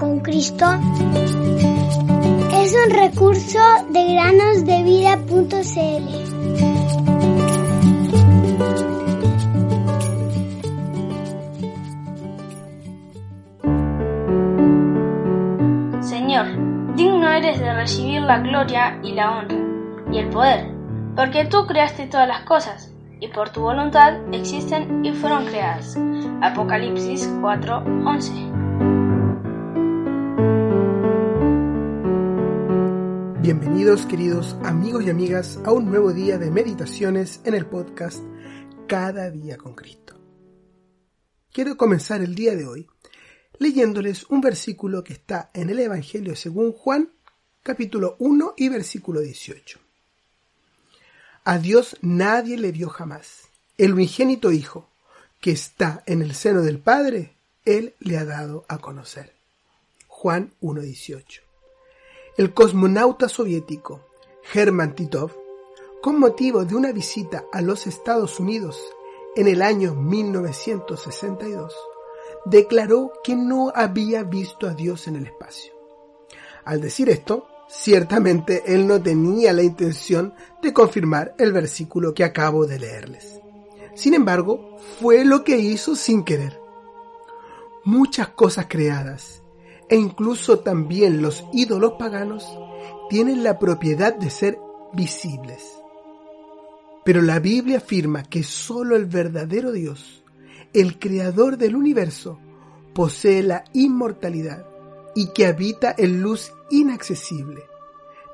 con Cristo es un recurso de granosdevida.cl. Señor, digno eres de recibir la gloria y la honra y el poder, porque tú creaste todas las cosas y por tu voluntad existen y fueron creadas. Apocalipsis 4:11 Bienvenidos queridos amigos y amigas a un nuevo día de meditaciones en el podcast Cada día con Cristo. Quiero comenzar el día de hoy leyéndoles un versículo que está en el Evangelio según Juan, capítulo 1 y versículo 18. A Dios nadie le vio jamás. El unigénito Hijo, que está en el seno del Padre, Él le ha dado a conocer. Juan 1.18 el cosmonauta soviético Herman Titov, con motivo de una visita a los Estados Unidos en el año 1962, declaró que no había visto a Dios en el espacio. Al decir esto, ciertamente él no tenía la intención de confirmar el versículo que acabo de leerles. Sin embargo, fue lo que hizo sin querer. Muchas cosas creadas e incluso también los ídolos paganos tienen la propiedad de ser visibles. Pero la Biblia afirma que solo el verdadero Dios, el creador del universo, posee la inmortalidad y que habita en luz inaccesible.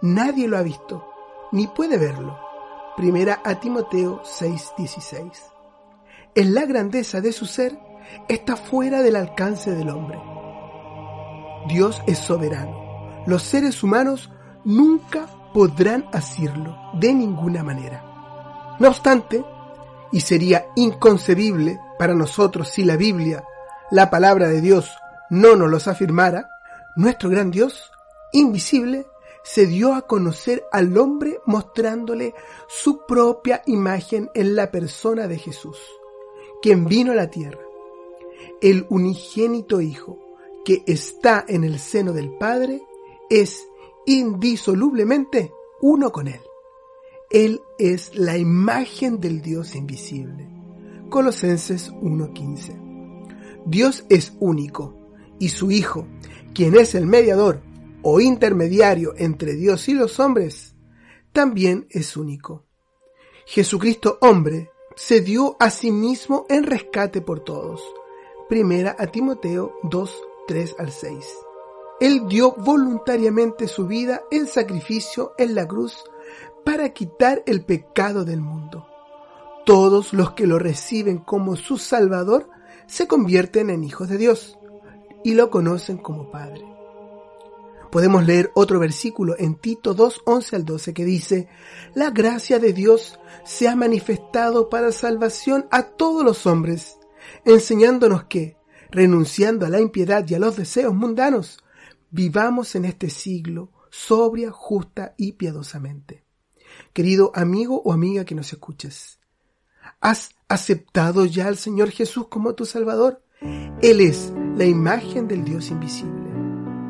Nadie lo ha visto, ni puede verlo. Primera a Timoteo 6:16. En la grandeza de su ser está fuera del alcance del hombre Dios es soberano. Los seres humanos nunca podrán asirlo de ninguna manera. No obstante, y sería inconcebible para nosotros si la Biblia, la palabra de Dios, no nos los afirmara, nuestro gran Dios, invisible, se dio a conocer al hombre mostrándole su propia imagen en la persona de Jesús, quien vino a la tierra, el unigénito Hijo, que está en el seno del Padre es indisolublemente uno con Él. Él es la imagen del Dios invisible. Colosenses 1.15. Dios es único y su Hijo, quien es el mediador o intermediario entre Dios y los hombres, también es único. Jesucristo hombre se dio a sí mismo en rescate por todos. Primera a Timoteo 2, 3 al 6. Él dio voluntariamente su vida en sacrificio en la cruz para quitar el pecado del mundo. Todos los que lo reciben como su Salvador se convierten en hijos de Dios y lo conocen como Padre. Podemos leer otro versículo en Tito 2, 11 al 12 que dice, La gracia de Dios se ha manifestado para salvación a todos los hombres, enseñándonos que, renunciando a la impiedad y a los deseos mundanos, vivamos en este siglo sobria, justa y piadosamente. Querido amigo o amiga que nos escuches, ¿has aceptado ya al Señor Jesús como tu Salvador? Él es la imagen del Dios invisible.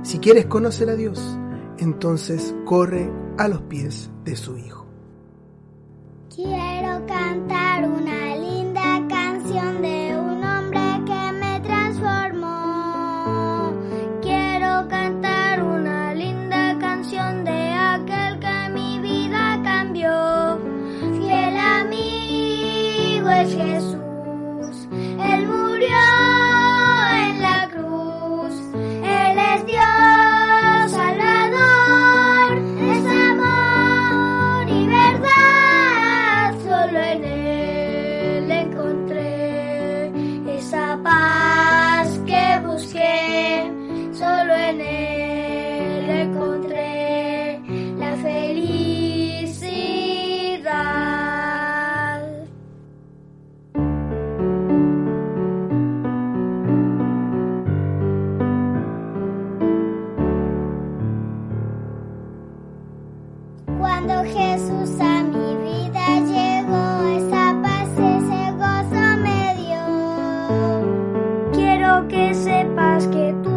Si quieres conocer a Dios, entonces corre a los pies de su Hijo. English Cuando Jesús a mi vida llegó, esa paz, ese gozo me dio. Quiero que sepas que tú